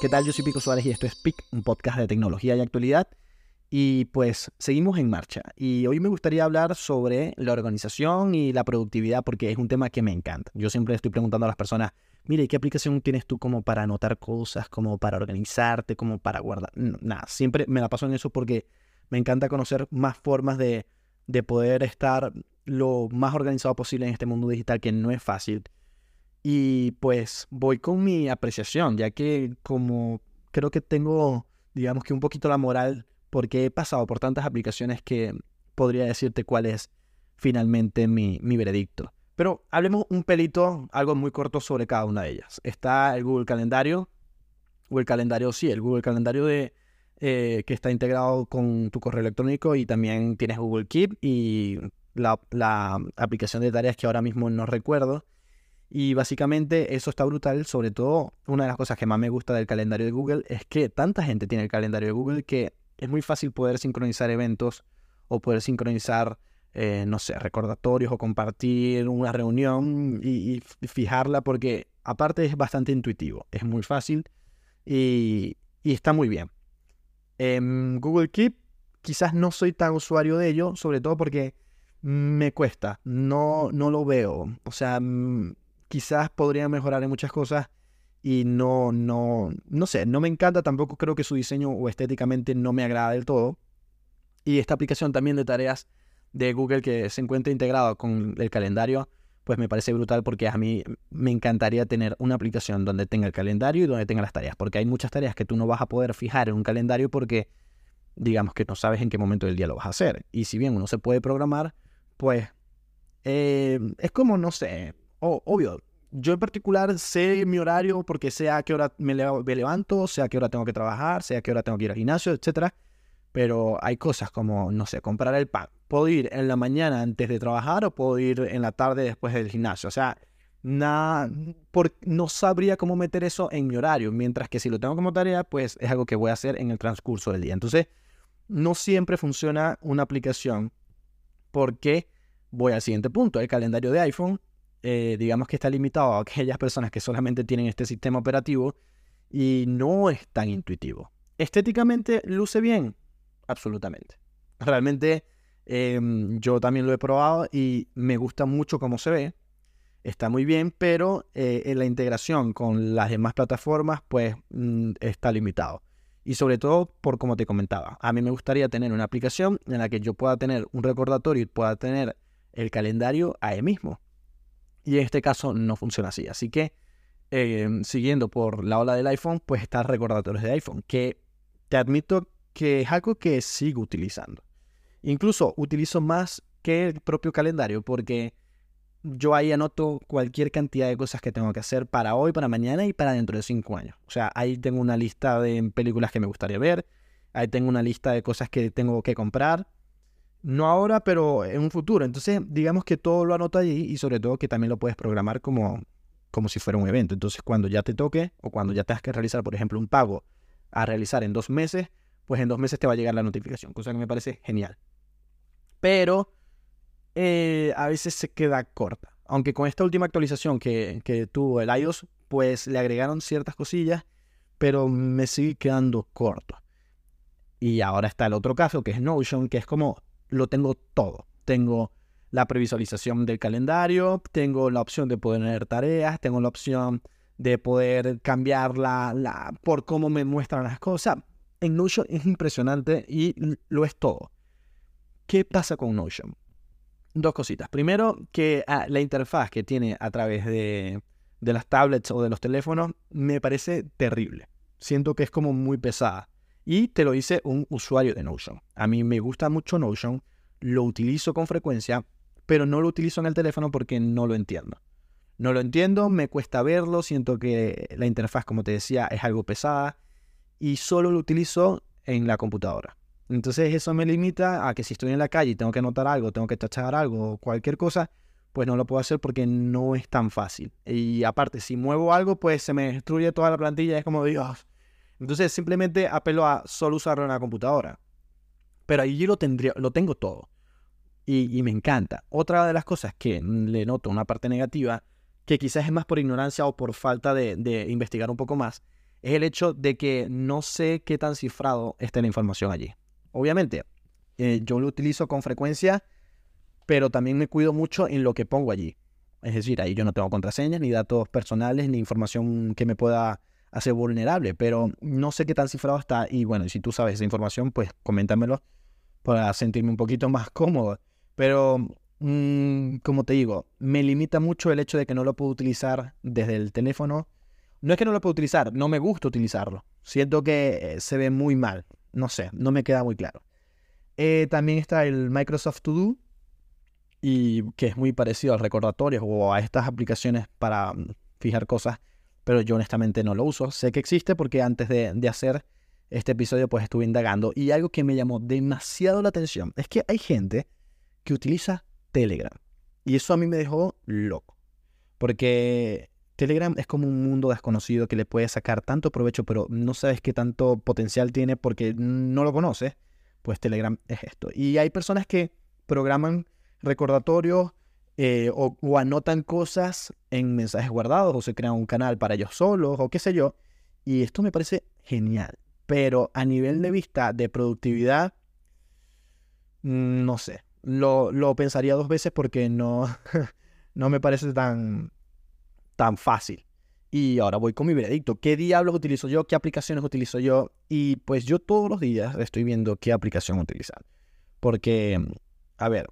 ¿Qué tal? Yo soy Pico Suárez y esto es PIC, un podcast de tecnología y actualidad. Y pues seguimos en marcha. Y hoy me gustaría hablar sobre la organización y la productividad porque es un tema que me encanta. Yo siempre estoy preguntando a las personas, mire, ¿qué aplicación tienes tú como para anotar cosas, como para organizarte, como para guardar? nada, siempre me la paso en eso porque me encanta conocer más formas de, de poder estar lo más organizado posible en este mundo digital que no es fácil. Y pues voy con mi apreciación, ya que como creo que tengo, digamos que un poquito la moral, porque he pasado por tantas aplicaciones que podría decirte cuál es finalmente mi, mi veredicto. Pero hablemos un pelito, algo muy corto sobre cada una de ellas. Está el Google Calendario, o el calendario, sí, el Google Calendario de, eh, que está integrado con tu correo electrónico y también tienes Google Keep y la, la aplicación de tareas que ahora mismo no recuerdo. Y básicamente eso está brutal, sobre todo una de las cosas que más me gusta del calendario de Google es que tanta gente tiene el calendario de Google que es muy fácil poder sincronizar eventos o poder sincronizar, eh, no sé, recordatorios o compartir una reunión y, fijarla porque aparte es bastante intuitivo, es muy fácil y, y está muy bien. En Google Keep quizás no soy tan usuario de ello, sobre todo porque me cuesta, no, no lo veo. O sea, quizás podría mejorar en muchas cosas y no, no, no sé, no me encanta, tampoco creo que su diseño o estéticamente no me agrada del todo. Y esta aplicación también de tareas de Google que se encuentra integrado con el calendario, pues me parece brutal porque a mí me encantaría tener una aplicación donde tenga el calendario y donde tenga las tareas, porque hay muchas tareas que tú no vas a poder fijar en un calendario porque digamos que no sabes en qué momento del día lo vas a hacer. Y si bien uno se puede programar, pues eh, es como, no sé, obvio, yo en particular sé mi horario porque sé a qué hora me, levanto, sé a qué hora tengo que trabajar, sé a qué hora tengo que ir al gimnasio, etc. Pero hay cosas como, no sé, comprar el pan. Puedo ir en la mañana antes de trabajar o puedo ir en la tarde después del gimnasio. O sea, nada, no sabría cómo meter eso en mi horario. Mientras que si lo tengo como tarea, pues es algo que voy a hacer en el transcurso del día. Entonces, no siempre funciona una aplicación porque voy al siguiente punto. El calendario de iPhone eh, digamos que está limitado a aquellas personas que solamente tienen este sistema operativo y no es tan intuitivo. Estéticamente luce bien, absolutamente. Realmente em, yo también lo he probado y me gusta mucho cómo se ve. Está muy bien, pero eh, en la integración con las demás plataformas pues mm, está limitado. Y sobre todo por como te comentaba, a mí me gustaría tener una aplicación en la que yo pueda tener un recordatorio y pueda tener el calendario ahí mismo. Y en este caso no funciona así. Así que, em, siguiendo por la ola del iPhone, pues está recordatorios de iPhone, que te admito que es algo que sigo utilizando. Incluso utilizo más que el propio calendario, porque yo ahí anoto cualquier cantidad de cosas que tengo que hacer para hoy, para mañana y para dentro de cinco años. O sea, ahí tengo una lista de películas que me gustaría ver, ahí tengo una lista de cosas que tengo que comprar, no ahora, pero en un futuro. Entonces, digamos que todo lo anoto allí y sobre todo que también lo puedes programar como, como si fuera un evento. Entonces, cuando ya te toque o cuando ya tengas que realizar, por ejemplo, un pago a realizar en dos meses, pues en dos meses te va a llegar la notificación, cosa que me parece genial. Pero eh, a veces se queda corta. Aunque con esta última actualización que, que tuvo el iOS, pues le agregaron ciertas cosillas, pero me sigue quedando corto. Y ahora está el otro caso, que es Notion, que es como lo tengo todo. Tengo la previsualización del calendario, tengo la opción de poder tener tareas, tengo la opción de poder cambiar la, por cómo me muestran las cosas. En Notion es impresionante y lo es todo. ¿Qué pasa con Notion? Dos cositas. Primero, que ah, la interfaz que tiene a través de, de las tablets o de los teléfonos me parece terrible. Siento que es como muy pesada. Y te lo dice un usuario de Notion. A mí me gusta mucho Notion, lo utilizo con frecuencia, pero no lo utilizo en el teléfono porque no lo entiendo. No lo entiendo, me cuesta verlo, siento que la interfaz, como te decía, es algo pesada y solo lo utilizo en la computadora. Entonces eso me limita a que si estoy en la calle y tengo que anotar algo, tengo que tachar algo cualquier cosa, pues no lo puedo hacer porque no es tan fácil. Y aparte, si muevo algo, pues se me destruye toda la plantilla, es como Dios, entonces simplemente apelo a solo usarlo en la computadora. Pero allí lo, tendría, lo tengo todo. Y, me encanta. Otra de las cosas que le noto una parte negativa, que quizás es más por ignorancia o por falta de, investigar un poco más, es el hecho de que no sé qué tan cifrado está la información allí. Obviamente, eh, yo lo utilizo con frecuencia, pero también me cuido mucho en lo que pongo allí. Es decir, ahí yo no tengo contraseñas, ni datos personales, ni información que me pueda hacer vulnerable, pero no sé qué tan cifrado está. Y bueno, si tú sabes esa información, pues coméntamelo para sentirme un poquito más cómodo. Pero, mm, como te digo, me limita mucho el hecho de que no lo puedo utilizar desde el teléfono. No es que no lo puedo utilizar, no me gusta utilizarlo. Siento que eh, se ve muy mal. No sé, no me queda muy claro. Eh, también está el Microsoft To Do, y que es muy parecido al recordatorio o a estas aplicaciones para mm, fijar cosas, pero yo honestamente no lo uso. Sé que existe porque antes de, hacer este episodio pues estuve indagando y algo que me llamó demasiado la atención es que hay gente que utiliza Telegram y eso a mí me dejó loco porque Telegram es como un mundo desconocido que le puede sacar tanto provecho pero no sabes qué tanto potencial tiene porque no lo conoces pues Telegram es esto y hay personas que programan recordatorios eh, o, o, anotan cosas en mensajes guardados o se crean un canal para ellos solos o qué sé yo. Y esto me parece genial. Pero a nivel de vista de productividad, mm, no sé. Lo, lo pensaría dos veces porque no, no me parece tan, tan fácil. Y ahora voy con mi veredicto. ¿Qué diablos utilizo yo? ¿Qué aplicaciones utilizo yo? Y pues yo todos los días estoy viendo qué aplicación utilizar. Porque, a ver,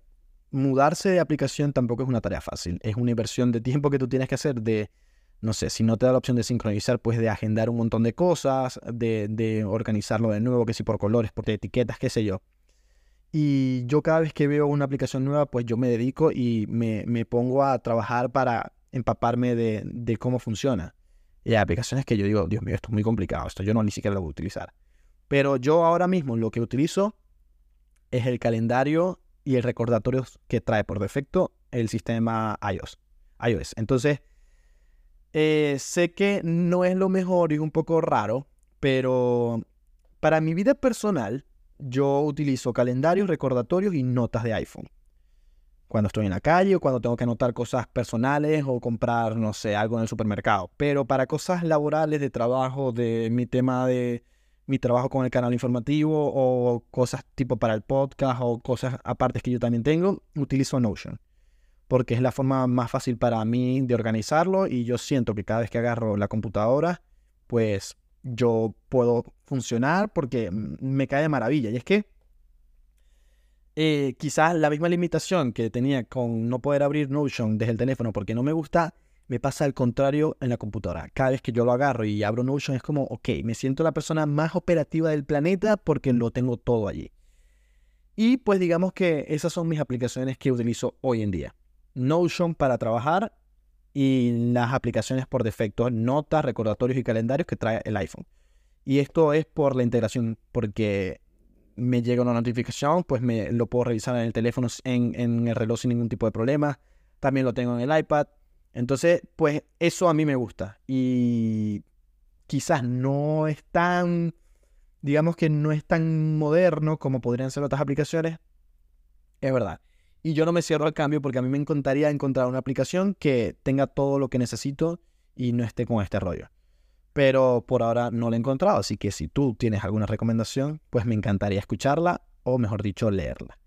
mudarse de aplicación tampoco es una tarea fácil. Es una inversión de tiempo que tú tienes que hacer de, no sé, si no te da la opción de sincronizar, pues de agendar un montón de cosas, de, de organizarlo de nuevo, que si por colores, por etiquetas, qué sé yo. Y yo cada vez que veo una aplicación nueva, pues yo me dedico y me, me pongo a trabajar para empaparme de, de, cómo funciona. Y hay aplicaciones que yo digo, Dios mío, esto es muy complicado, esto yo no ni siquiera lo voy a utilizar. Pero yo ahora mismo lo que utilizo es el calendario y el recordatorio que trae por defecto el sistema iOS. iOS. Entonces, eh, sé que no es lo mejor y es un poco raro, pero para mi vida personal, yo utilizo calendarios, recordatorios y notas de iPhone. Cuando estoy en la calle o cuando tengo que anotar cosas personales o comprar, no sé, algo en el supermercado. Pero para cosas laborales, de trabajo, de mi tema de mi trabajo con el canal informativo o cosas tipo para el podcast o cosas aparte que yo también tengo, utilizo Notion. Porque es la forma más fácil para mí de organizarlo y yo siento que cada vez que agarro la computadora, pues yo puedo funcionar porque me cae de maravilla. Y es que eh, quizás la misma limitación que tenía con no poder abrir Notion desde el teléfono porque no me gusta me pasa al contrario en la computadora. Cada vez que yo lo agarro y abro Notion es como, ok, me siento la persona más operativa del planeta porque lo tengo todo allí. Y pues digamos que esas son mis aplicaciones que utilizo hoy en día. Notion para trabajar y las aplicaciones por defecto, notas, recordatorios y calendarios que trae el iPhone. Y esto es por la integración, porque me llega una notificación, pues me lo puedo revisar en el teléfono, en, en el reloj sin ningún tipo de problema. También lo tengo en el iPad. Entonces, pues eso a mí me gusta. Y quizás no es tan, digamos que no es tan moderno como podrían ser otras aplicaciones. Es verdad. Y yo no me cierro al cambio porque a mí me encantaría encontrar una aplicación que tenga todo lo que necesito y no esté con este rollo. Pero por ahora no la he encontrado, así que si tú tienes alguna recomendación, pues me encantaría escucharla o mejor dicho, leerla.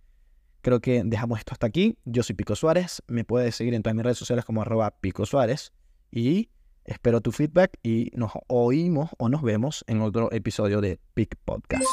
Creo que dejamos esto hasta aquí. Yo soy Pico Suárez. Me puedes seguir en todas mis redes sociales como arroba Pico Suárez. Y espero tu feedback y nos oímos o nos vemos en otro episodio de Pic Podcast.